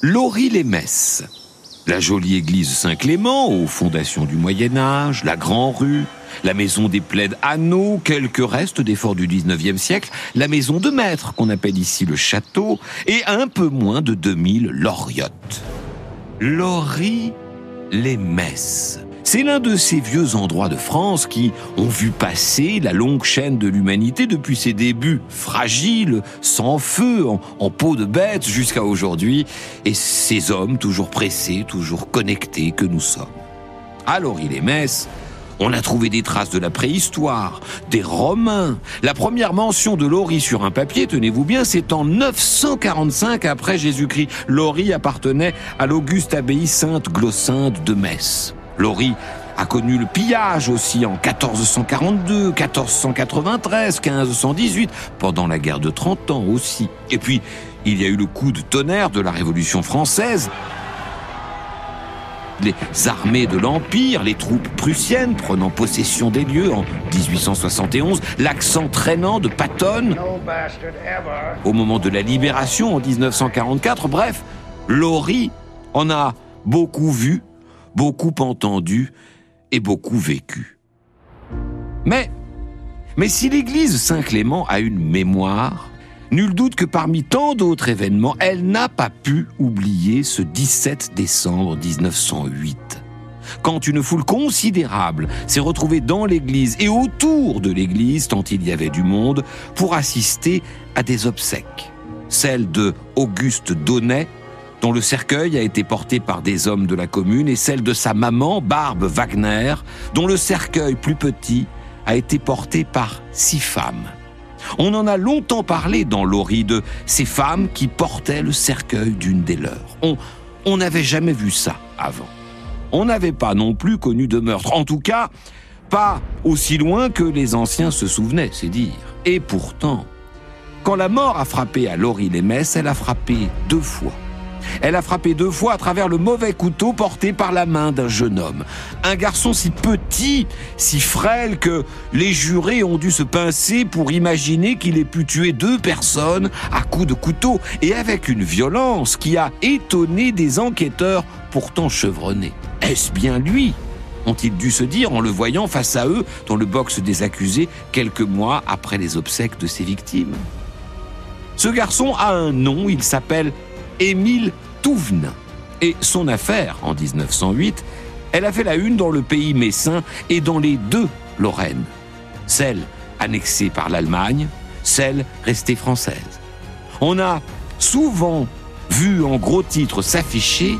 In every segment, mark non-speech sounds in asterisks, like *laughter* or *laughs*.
Laurie-les-Messes. La jolie église Saint-Clément aux fondations du Moyen Âge, la Grand-Rue, la maison des plaides Anneaux, quelques restes des forts du 19e siècle, la maison de maître qu'on appelle ici le château, et un peu moins de 2000 loriottes. Laurie les Messes. C'est l'un de ces vieux endroits de France qui ont vu passer la longue chaîne de l'humanité depuis ses débuts fragiles, sans feu, en, peau de bête jusqu'à aujourd'hui, et ces hommes toujours pressés, toujours connectés que nous sommes. Alors il est Metz, on a trouvé des traces de la préhistoire, des Romains. La première mention de Laurie sur un papier, tenez-vous bien, c'est en 945 après Jésus-Christ. Laurie appartenait à l'auguste abbaye sainte Glossinde de Metz. Laurie a connu le pillage aussi en 1442, 1493, 1518, pendant la guerre de 30 ans aussi. Et puis, il y a eu le coup de tonnerre de la Révolution française. Les armées de l'Empire, les troupes prussiennes prenant possession des lieux en 1871, l'accent traînant de Patton au moment de la libération en 1944, bref, Laurie en a beaucoup vu beaucoup entendu et beaucoup vécu. Mais, si l'Église Saint-Clément a une mémoire, nul doute que parmi tant d'autres événements, elle n'a pas pu oublier ce 17 décembre 1908 quand une foule considérable s'est retrouvée dans l'église et autour de l'église, tant il y avait du monde, pour assister à des obsèques. Celle de Auguste Donnet, dont le cercueil a été porté par des hommes de la commune, et celle de sa maman, Barbe Wagner, dont le cercueil plus petit a été porté par six femmes. On en a longtemps parlé dans l'Ori de ces femmes qui portaient le cercueil d'une des leurs. On n'avait jamais vu ça avant. On n'avait pas non plus connu de meurtre. En tout cas, pas aussi loin que les anciens se souvenaient, c'est dire. Et pourtant, quand la mort a frappé à Laurie les Messes, elle a frappé deux fois. Elle a frappé deux fois à travers le mauvais couteau porté par la main d'un jeune homme. Un garçon si petit, si frêle que les jurés ont dû se pincer pour imaginer qu'il ait pu tuer deux personnes à coups de couteau et avec une violence qui a étonné des enquêteurs pourtant chevronnés. Est-ce bien lui? Ont-ils dû se dire en le voyant face à eux dans le box des accusés quelques mois après les obsèques de ses victimes? Ce garçon a un nom, il s'appelle Émile Touvenin. Et son affaire, en 1908, elle a fait la une dans le pays messin et dans les deux Lorraine. Celle annexée par l'Allemagne, celle restée française. On a souvent vu en gros titre s'afficher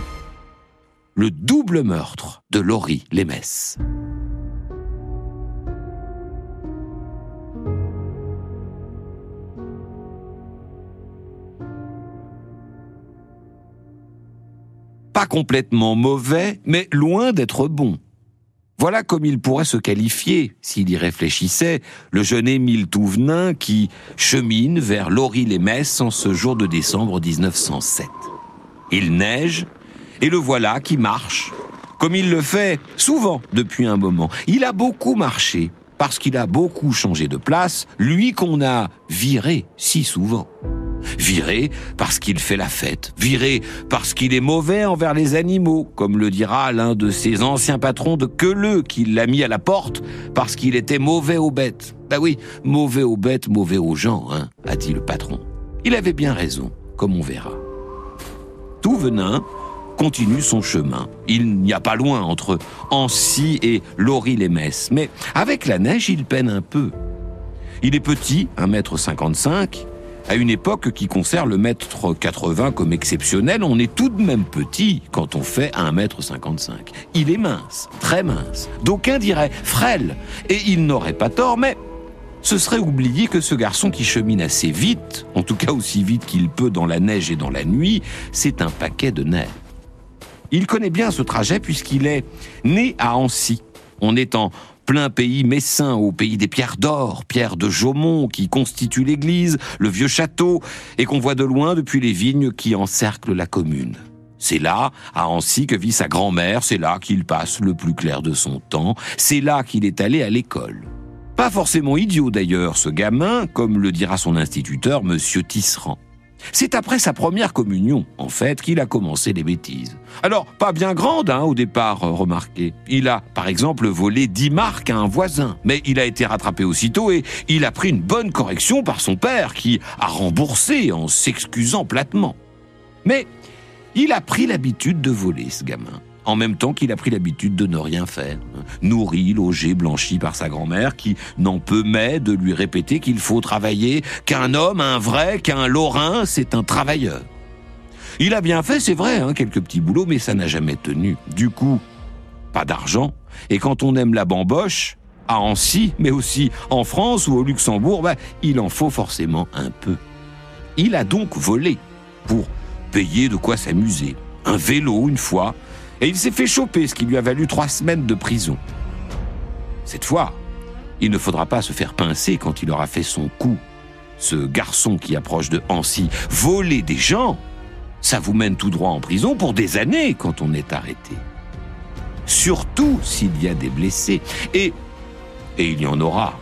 le double meurtre de Laurie Lémès. Pas complètement mauvais, mais loin d'être bon. Voilà comme il pourrait se qualifier, s'il y réfléchissait, le jeune Émile Touvenin qui chemine vers Laurie-les-Messes en ce jour de décembre 1907. Il neige, et le voilà qui marche, comme il le fait souvent depuis un moment. Il a beaucoup marché, parce qu'il a beaucoup changé de place, lui qu'on a viré si souvent. Viré parce qu'il fait la fête. Viré parce qu'il est mauvais envers les animaux, comme le dira l'un de ses anciens patrons de Queuleux qui l'a mis à la porte parce qu'il était mauvais aux bêtes. Bah oui, mauvais aux bêtes, mauvais aux gens, hein, a dit le patron. Il avait bien raison, comme on verra. Tout venin continue son chemin. Il n'y a pas loin entre Ancy et Laurie-les-Messes, mais avec la neige, il peine un peu. Il est petit, 1m55, à une époque qui conserve le mètre 80 comme exceptionnel, on est tout de même petit quand on fait 1m55. Il est mince, très mince. D'aucuns diraient frêle, et il n'aurait pas tort, mais ce serait oublier que ce garçon qui chemine assez vite, en tout cas aussi vite qu'il peut dans la neige et dans la nuit, c'est un paquet de nerfs. Il connaît bien ce trajet puisqu'il est né à Ancy. On est en plein pays messin, au pays des pierres d'or, pierres de Jaumont qui constituent l'église, le vieux château, et qu'on voit de loin depuis les vignes qui encerclent la commune. C'est là, à Ancy, que vit sa grand-mère, c'est là qu'il passe le plus clair de son temps, c'est là qu'il est allé à l'école. Pas forcément idiot d'ailleurs, ce gamin, comme le dira son instituteur, monsieur Tisserand. C'est après sa première communion, en fait, qu'il a commencé les bêtises. Alors, pas bien grande, hein, au départ, euh, remarquez. Il a, par exemple, volé 10 marques à un voisin, mais il a été rattrapé aussitôt et il a pris une bonne correction par son père, qui a remboursé en s'excusant platement. Mais il a pris l'habitude de voler, ce gamin en même temps qu'il a pris l'habitude de ne rien faire. Nourri, logé, blanchi par sa grand-mère, qui n'en peut mais de lui répéter qu'il faut travailler, qu'un homme, un vrai, qu'un lorrain, c'est un travailleur. Il a bien fait, c'est vrai, hein, quelques petits boulots, mais ça n'a jamais tenu. Du coup, pas d'argent. Et quand on aime la bamboche, à Annecy, mais aussi en France ou au Luxembourg, bah, il en faut forcément un peu. Il a donc volé pour payer de quoi s'amuser. Un vélo une fois, et il s'est fait choper, ce qui lui a valu trois semaines de prison. Cette fois, il ne faudra pas se faire pincer quand il aura fait son coup. Ce garçon qui approche de Hancy, voler des gens, ça vous mène tout droit en prison pour des années quand on est arrêté. Surtout s'il y a des blessés. Et, et il y en aura.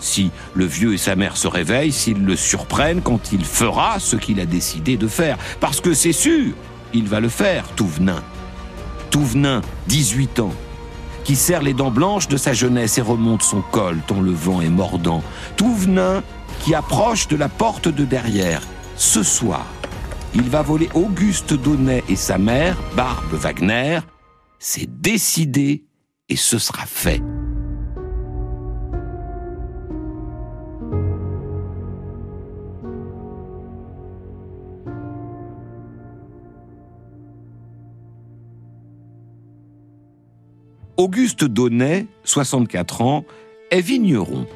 Si le vieux et sa mère se réveillent, s'ils le surprennent quand il fera ce qu'il a décidé de faire. Parce que c'est sûr, il va le faire, tout venin. Touvenin, 18 ans, qui serre les dents blanches de sa jeunesse et remonte son col tant le vent est mordant. Touvenin qui approche de la porte de derrière. Ce soir, il va voler Auguste Donnet et sa mère, Barbe Wagner. C'est décidé et ce sera fait. Auguste Donnet, 64 ans, est vigneron.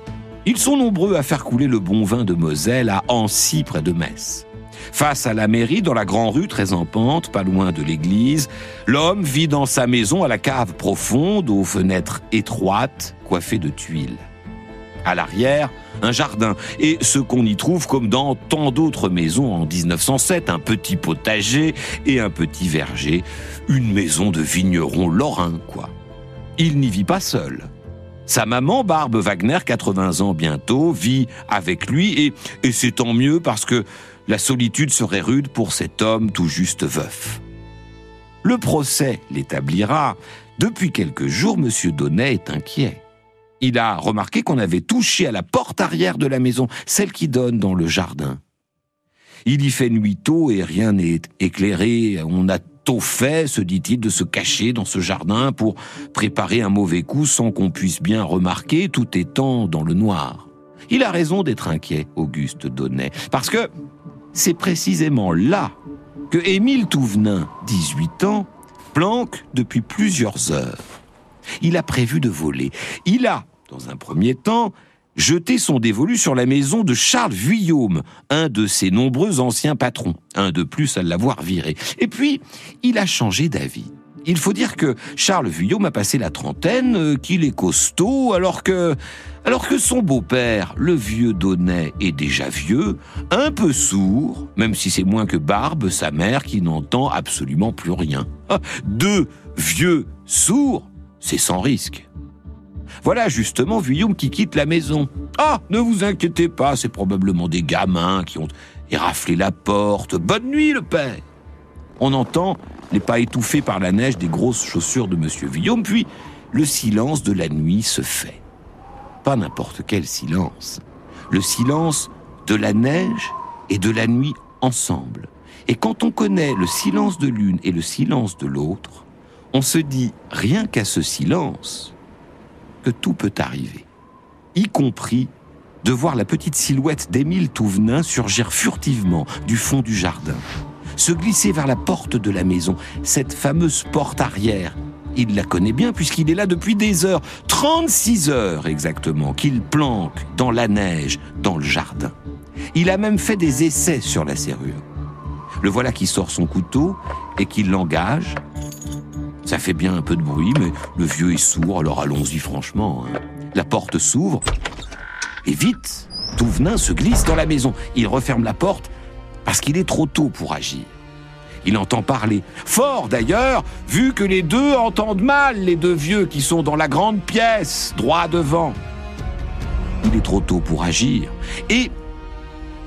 Ils sont nombreux à faire couler le bon vin de Moselle à Ancy près de Metz. Face à la mairie, dans la grande rue très en pente, pas loin de l'église, l'homme vit dans sa maison à la cave profonde, aux fenêtres étroites, coiffées de tuiles. À l'arrière, un jardin, et ce qu'on y trouve comme dans tant d'autres maisons en 1907, un petit potager et un petit verger, une maison de vigneron lorrain, quoi il n'y vit pas seul. Sa maman, Barbe Wagner, 80 ans bientôt, vit avec lui et, c'est tant mieux parce que la solitude serait rude pour cet homme tout juste veuf. Le procès l'établira. Depuis quelques jours, M. Donnet est inquiet. Il a remarqué qu'on avait touché à la porte arrière de la maison, celle qui donne dans le jardin. Il y fait nuit tôt et rien n'est éclairé. On a tôt fait, se dit-il, de se cacher dans ce jardin pour préparer un mauvais coup sans qu'on puisse bien remarquer, tout étant dans le noir. Il a raison d'être inquiet, Auguste Donnet, parce que c'est précisément là que Émile Touvenin, 18 ans, planque depuis plusieurs heures. Il a prévu de voler. Il a, dans un premier temps, jeter son dévolu sur la maison de Charles Vuillaume, un de ses nombreux anciens patrons, un de plus à l'avoir viré. Et puis, il a changé d'avis. Il faut dire que Charles Vuillaume a passé la trentaine, euh, qu'il est costaud, alors que, alors que son beau-père, le vieux Donnet, est déjà vieux, un peu sourd, même si c'est moins que Barbe, sa mère, qui n'entend absolument plus rien. Ah, deux vieux sourds, c'est sans risque. Voilà justement Vuillaume qui quitte la maison. Ah, ne vous inquiétez pas, c'est probablement des gamins qui ont éraflé la porte. Bonne nuit, le père. On entend les pas étouffés par la neige des grosses chaussures de Monsieur Vuillaume, puis le silence de la nuit se fait. Pas n'importe quel silence. Le silence de la neige et de la nuit ensemble. Et quand on connaît le silence de l'une et le silence de l'autre, on se dit rien qu'à ce silence, que tout peut arriver, y compris de voir la petite silhouette d'Émile Touvenin surgir furtivement du fond du jardin, se glisser vers la porte de la maison, cette fameuse porte arrière. Il la connaît bien puisqu'il est là depuis des heures, 36 heures exactement, qu'il planque dans la neige, dans le jardin. Il a même fait des essais sur la serrure. Le voilà qui sort son couteau et qui l'engage ça fait bien un peu de bruit, mais le vieux est sourd, alors allons-y franchement. Hein. La porte s'ouvre, et vite, Touvenin se glisse dans la maison. Il referme la porte parce qu'il est trop tôt pour agir. Il entend parler. Fort d'ailleurs, vu que les deux entendent mal, les deux vieux qui sont dans la grande pièce, droit devant. Il est trop tôt pour agir. Et,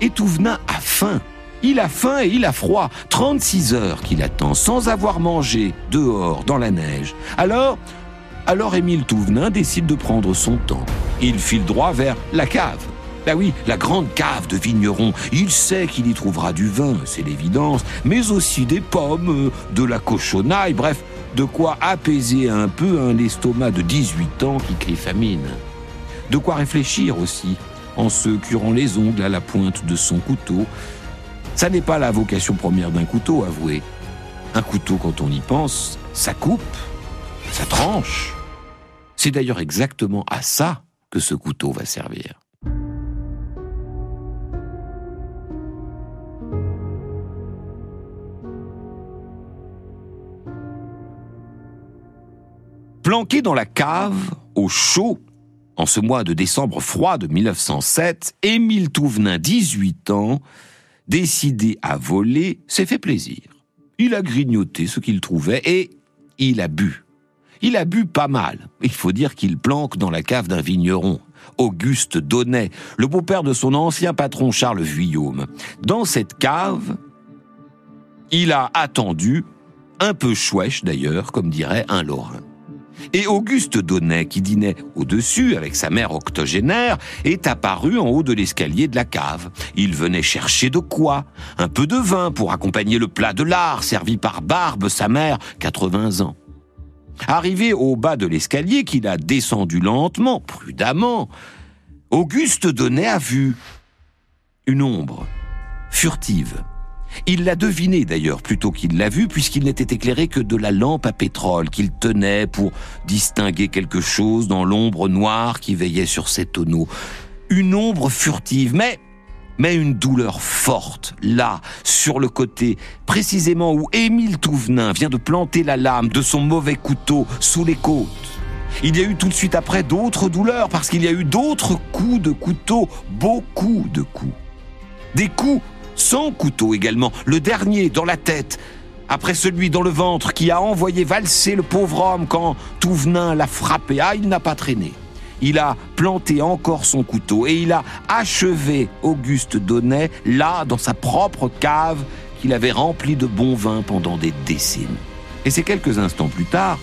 et Touvenin a faim. Il a faim et il a froid. 36 heures qu'il attend sans avoir mangé dehors dans la neige. Alors, alors Émile Touvenin décide de prendre son temps. Il file droit vers la cave. Bah oui, la grande cave de vigneron. Il sait qu'il y trouvera du vin, c'est l'évidence, mais aussi des pommes, de la cochonaille, bref, de quoi apaiser un peu un estomac de 18 ans qui crie famine. De quoi réfléchir aussi, en se curant les ongles à la pointe de son couteau. Ça n'est pas la vocation première d'un couteau, avouez. Un couteau, quand on y pense, ça coupe, ça tranche. C'est d'ailleurs exactement à ça que ce couteau va servir. Planqué dans la cave, au chaud, en ce mois de décembre froid de 1907, Émile Touvenin, 18 ans, décidé à voler, s'est fait plaisir. Il a grignoté ce qu'il trouvait et il a bu. Il a bu pas mal. Il faut dire qu'il planque dans la cave d'un vigneron. Auguste Donnet, le beau-père de son ancien patron Charles Vuillaume. Dans cette cave, il a attendu, un peu chouèche d'ailleurs, comme dirait un Lorrain. Et Auguste Donnet, qui dînait au-dessus avec sa mère octogénaire, est apparu en haut de l'escalier de la cave. Il venait chercher de quoi? Un peu de vin pour accompagner le plat de lard servi par Barbe, sa mère, 80 ans. Arrivé au bas de l'escalier qu'il a descendu lentement, prudemment, Auguste Donnet a vu une ombre furtive il l'a deviné d'ailleurs plutôt qu'il l'a vu puisqu'il n'était éclairé que de la lampe à pétrole qu'il tenait pour distinguer quelque chose dans l'ombre noire qui veillait sur ses tonneaux. Une ombre furtive, mais mais une douleur forte, là, sur le côté, précisément où Émile Touvenin vient de planter la lame de son mauvais couteau sous les côtes. Il y a eu tout de suite après d'autres douleurs, parce qu'il y a eu d'autres coups de couteau, beaucoup de coups. Des coups sans couteau également, le dernier dans la tête, après celui dans le ventre qui a envoyé valser le pauvre homme quand Touvenin l'a frappé. Ah, il n'a pas traîné. Il a planté encore son couteau et il a achevé Auguste Donnet là, dans sa propre cave qu'il avait remplie de bon vin pendant des décennies. Et c'est quelques instants plus tard,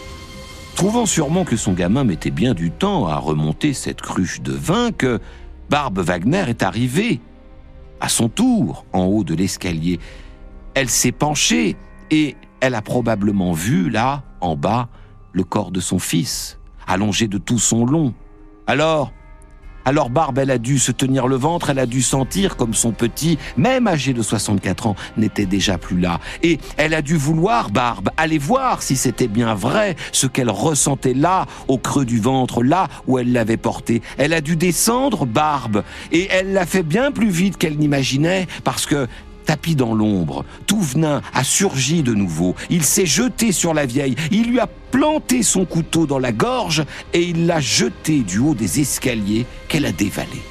trouvant sûrement que son gamin mettait bien du temps à remonter cette cruche de vin, que Barbe Wagner est arrivée à son tour en haut de l'escalier. Elle s'est penchée et elle a probablement vu là, en bas, le corps de son fils, allongé de tout son long. Alors, alors Barbe, elle a dû se tenir le ventre, elle a dû sentir comme son petit, même âgé de 64 ans, n'était déjà plus là. Et elle a dû vouloir, Barbe, aller voir si c'était bien vrai ce qu'elle ressentait là, au creux du ventre, là où elle l'avait porté. Elle a dû descendre, Barbe, et elle l'a fait bien plus vite qu'elle n'imaginait, parce que Tapis dans l'ombre, Touvenin a surgi de nouveau. Il s'est jeté sur la vieille, il lui a planté son couteau dans la gorge et il l'a jeté du haut des escaliers qu'elle a dévalé.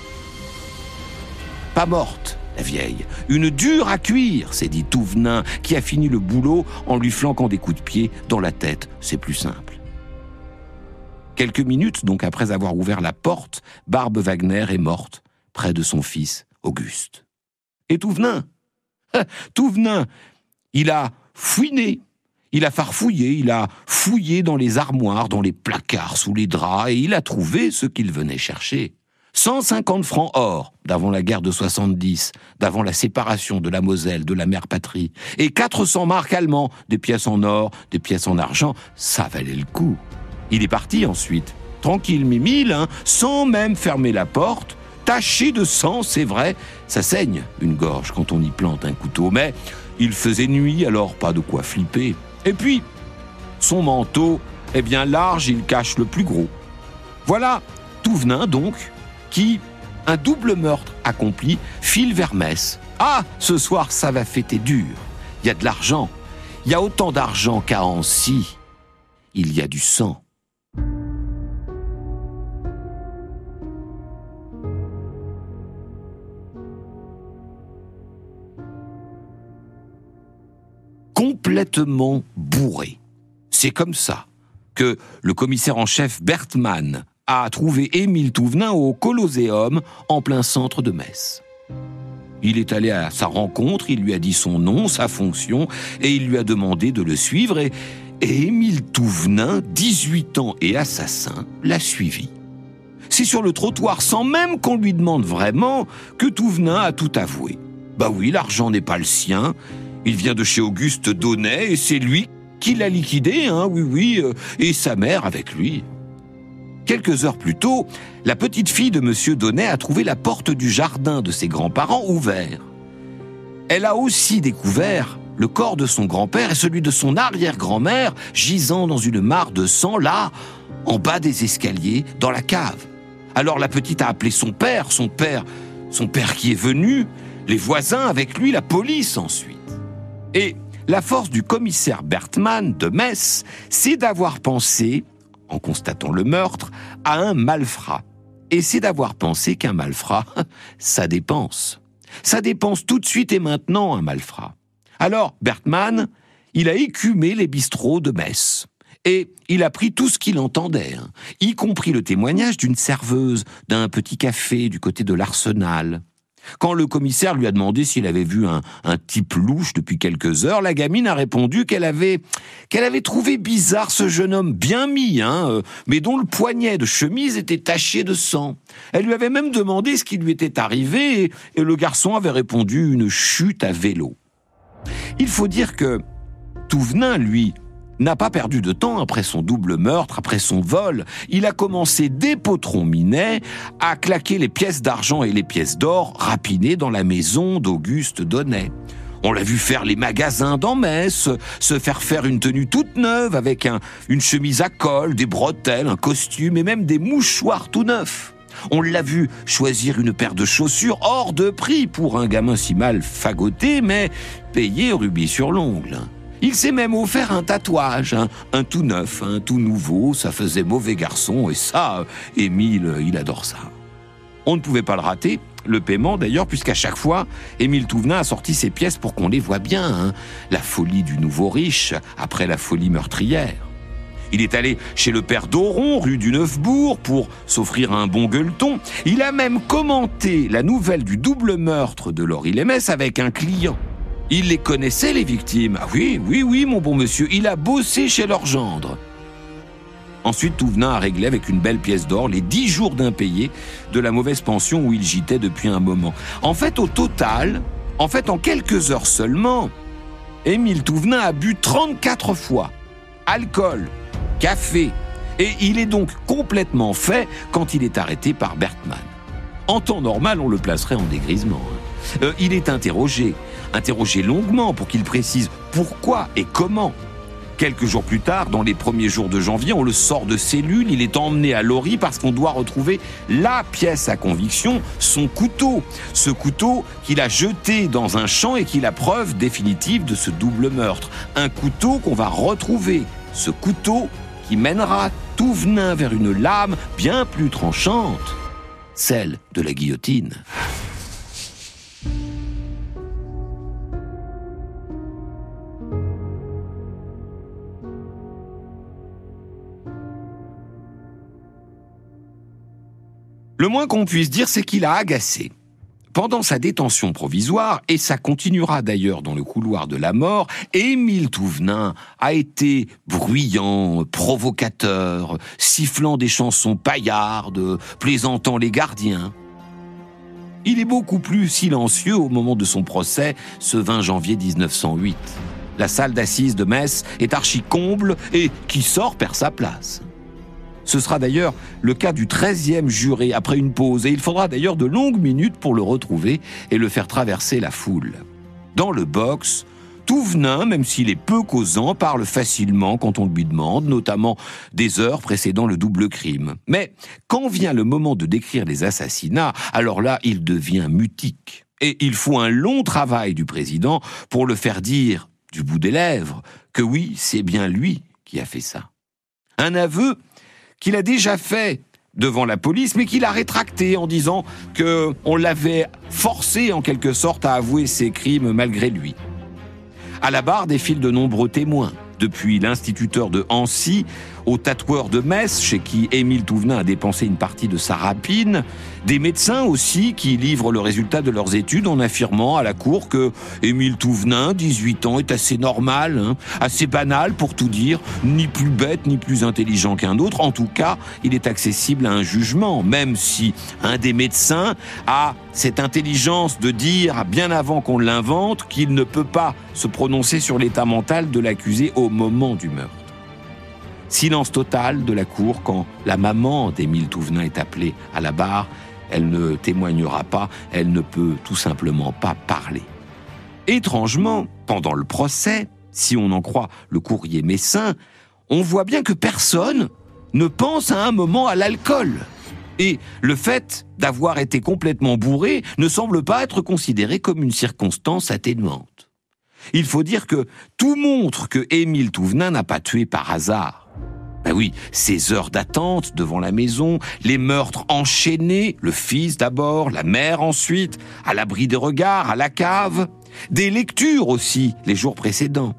Pas morte, la vieille. Une dure à cuire, s'est dit Touvenin, qui a fini le boulot en lui flanquant des coups de pied dans la tête. C'est plus simple. Quelques minutes donc après avoir ouvert la porte, Barbe Wagner est morte près de son fils Auguste. Et Touvenin *laughs* Touvenin, il a fouiné, il a farfouillé, il a fouillé dans les armoires, dans les placards, sous les draps, et il a trouvé ce qu'il venait chercher. 150 francs or d'avant la guerre de 70, d'avant la séparation de la Moselle, de la mère patrie, et 400 marques allemands, des pièces en or, des pièces en argent, ça valait le coup. Il est parti ensuite, tranquille mais mille, hein, sans même fermer la porte, taché de sang, c'est vrai. Ça saigne, une gorge, quand on y plante un couteau, mais il faisait nuit, alors pas de quoi flipper. Et puis, son manteau est bien large, il cache le plus gros. Voilà Touvenin, donc, qui, un double meurtre accompli, file vers Metz. Ah, ce soir, ça va fêter dur. Il y a de l'argent. Il y a autant d'argent qu'à Ancy. Il y a du sang. Complètement bourré. C'est comme ça que le commissaire en chef Bertmann a trouvé Émile Touvenin au Colosseum en plein centre de Metz. Il est allé à sa rencontre, il lui a dit son nom, sa fonction, et il lui a demandé de le suivre, et, et Émile Touvenin, 18 ans et assassin, l'a suivi. C'est sur le trottoir, sans même qu'on lui demande vraiment, que Touvenin a tout avoué. Bah oui, l'argent n'est pas le sien, il vient de chez Auguste Donnet, et c'est lui qui l'a liquidé, hein, oui, oui, euh, et sa mère avec lui. Quelques heures plus tôt, la petite fille de M. Donnet a trouvé la porte du jardin de ses grands-parents ouverte. Elle a aussi découvert le corps de son grand-père et celui de son arrière-grand-mère gisant dans une mare de sang là, en bas des escaliers, dans la cave. Alors la petite a appelé son père, son père, son père qui est venu, les voisins avec lui, la police ensuite. Et la force du commissaire Bertmann de Metz, c'est d'avoir pensé, en constatant le meurtre, à un malfrat. Et c'est d'avoir pensé qu'un malfrat, *laughs* ça dépense. Ça dépense tout de suite et maintenant un malfrat. Alors, Bertmann, il a écumé les bistrots de Metz. Et il a pris tout ce qu'il entendait, hein, y compris le témoignage d'une serveuse d'un petit café du côté de l'Arsenal. Quand le commissaire lui a demandé s'il avait vu un, type louche depuis quelques heures, la gamine a répondu qu'elle avait avait trouvé bizarre ce jeune homme bien mis, hein, euh, mais dont le poignet de chemise était taché de sang. Elle lui avait même demandé ce qui lui était arrivé et, et le garçon avait répondu une chute à vélo. Il faut dire que Touvenin, lui, n'a pas perdu de temps après son double meurtre, après son vol. Il a commencé dès Potron Minet à claquer les pièces d'argent et les pièces d'or rapinées dans la maison d'Auguste Donnet. On l'a vu faire les magasins dans Metz, se faire faire une tenue toute neuve avec une chemise à col, des bretelles, un costume et même des mouchoirs tout neufs. On l'a vu choisir une paire de chaussures hors de prix pour un gamin si mal fagoté, mais payé rubis sur l'ongle. Il s'est même offert un tatouage, un tout neuf, un tout nouveau, ça faisait mauvais garçon, et ça, Émile, il adore ça. On ne pouvait pas le rater, le paiement d'ailleurs, puisqu'à chaque fois, Émile Touvenin a sorti ses pièces pour qu'on les voit bien. Hein. La folie du nouveau riche, après la folie meurtrière. Il est allé chez le père Doron, rue du Neufbourg, pour s'offrir un bon gueuleton. Il a même commenté la nouvelle du double meurtre de Laurie Lémès avec un client. Il les connaissait, les victimes. Ah oui, oui, oui, mon bon monsieur, il a bossé chez leur gendre. Ensuite, Touvenin a réglé avec une belle pièce d'or les dix jours d'impayés de la mauvaise pension où il gitait depuis un moment. En fait, au total, en fait, en quelques heures seulement, Émile Touvenin a bu 34 fois. Alcool, café, et il est donc complètement fait quand il est arrêté par Bertmann. En temps normal, on le placerait en dégrisement. Hein. Euh, il est interrogé, interrogé longuement pour qu'il précise pourquoi et comment. Quelques jours plus tard, dans les premiers jours de janvier, on le sort de cellule, il est emmené à Lori parce qu'on doit retrouver la pièce à conviction, son couteau. Ce couteau qu'il a jeté dans un champ et qui est la preuve définitive de ce double meurtre. Un couteau qu'on va retrouver. Ce couteau qui mènera tout venin vers une lame bien plus tranchante, celle de la guillotine. Le moins qu'on puisse dire, c'est qu'il a agacé. Pendant sa détention provisoire, et ça continuera d'ailleurs dans le couloir de la mort, Émile Touvenin a été bruyant, provocateur, sifflant des chansons paillardes, plaisantant les gardiens. Il est beaucoup plus silencieux au moment de son procès, ce 20 janvier 1908. La salle d'assises de Metz est archi comble et qui sort perd sa place. Ce sera d'ailleurs le cas du 13e juré après une pause, et il faudra d'ailleurs de longues minutes pour le retrouver et le faire traverser la foule. Dans le box, Touvenin, même s'il est peu causant, parle facilement quand on lui demande, notamment des heures précédant le double crime. Mais quand vient le moment de décrire les assassinats, alors là, il devient mutique. Et il faut un long travail du président pour le faire dire, du bout des lèvres, que oui, c'est bien lui qui a fait ça. Un aveu qu'il a déjà fait devant la police, mais qu'il a rétracté en disant que on l'avait forcé en quelque sorte à avouer ses crimes malgré lui. À la barre défilent de nombreux témoins, depuis l'instituteur de Ancy au tatoueur de Metz, chez qui Émile Touvenin a dépensé une partie de sa rapine, des médecins aussi qui livrent le résultat de leurs études en affirmant à la cour que Émile Touvenin, 18 ans, est assez normal, hein, assez banal pour tout dire, ni plus bête ni plus intelligent qu'un autre. En tout cas, il est accessible à un jugement, même si un des médecins a cette intelligence de dire, bien avant qu'on l'invente, qu'il ne peut pas se prononcer sur l'état mental de l'accusé au moment du meurtre. Silence total de la cour quand la maman d'Émile Touvenin est appelée à la barre. Elle ne témoignera pas, elle ne peut tout simplement pas parler. Étrangement, pendant le procès, si on en croit le courrier messin, on voit bien que personne ne pense à un moment à l'alcool. Et le fait d'avoir été complètement bourré ne semble pas être considéré comme une circonstance atténuante. Il faut dire que tout montre que Émile Touvenin n'a pas tué par hasard. Ben oui, ces heures d'attente devant la maison, les meurtres enchaînés, le fils d'abord, la mère ensuite, à l'abri des regards, à la cave, des lectures aussi les jours précédents.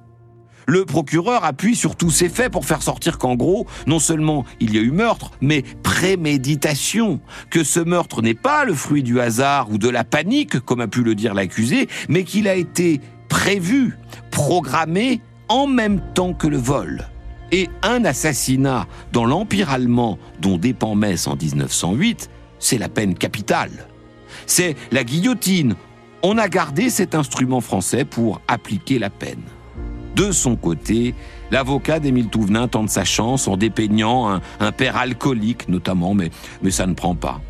Le procureur appuie sur tous ces faits pour faire sortir qu'en gros, non seulement il y a eu meurtre, mais préméditation, que ce meurtre n'est pas le fruit du hasard ou de la panique, comme a pu le dire l'accusé, mais qu'il a été prévu, programmé en même temps que le vol et un assassinat dans l'Empire allemand dont dépend Metz en 1908, c'est la peine capitale. C'est la guillotine. On a gardé cet instrument français pour appliquer la peine. De son côté, l'avocat d'Émile Touvenin tente sa chance en dépeignant un, père alcoolique notamment, mais, ça ne prend pas.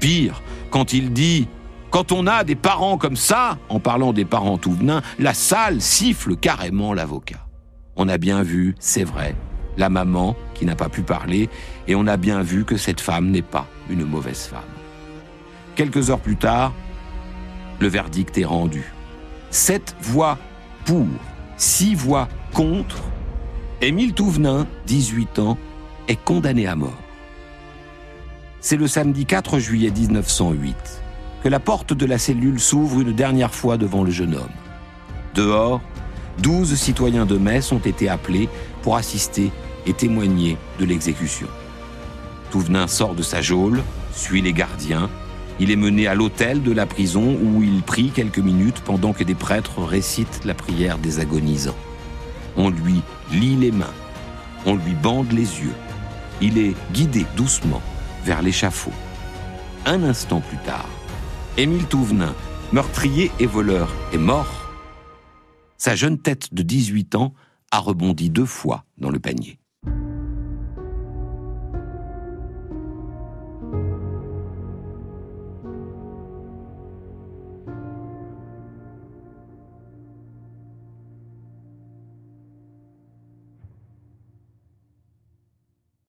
Pire, quand il dit quand on a des parents comme ça, en parlant des parents Touvenin, la salle siffle carrément l'avocat. On a bien vu, c'est vrai, la maman qui n'a pas pu parler, et on a bien vu que cette femme n'est pas une mauvaise femme. Quelques heures plus tard, le verdict est rendu. Sept voix pour, six voix contre. Émile Touvenin, 18 ans, est condamné à mort. C'est le samedi 4 juillet 1908 que la porte de la cellule s'ouvre une dernière fois devant le jeune homme. Dehors, Douze citoyens de Metz ont été appelés pour assister et témoigner de l'exécution. Touvenin sort de sa geôle, suit les gardiens. Il est mené à l'hôtel de la prison où il prie quelques minutes pendant que des prêtres récitent la prière des agonisants. On lui lie les mains, on lui bande les yeux. Il est guidé doucement vers l'échafaud. Un instant plus tard, Émile Touvenin, meurtrier et voleur, est mort sa jeune tête de 18 ans a rebondi deux fois dans le panier.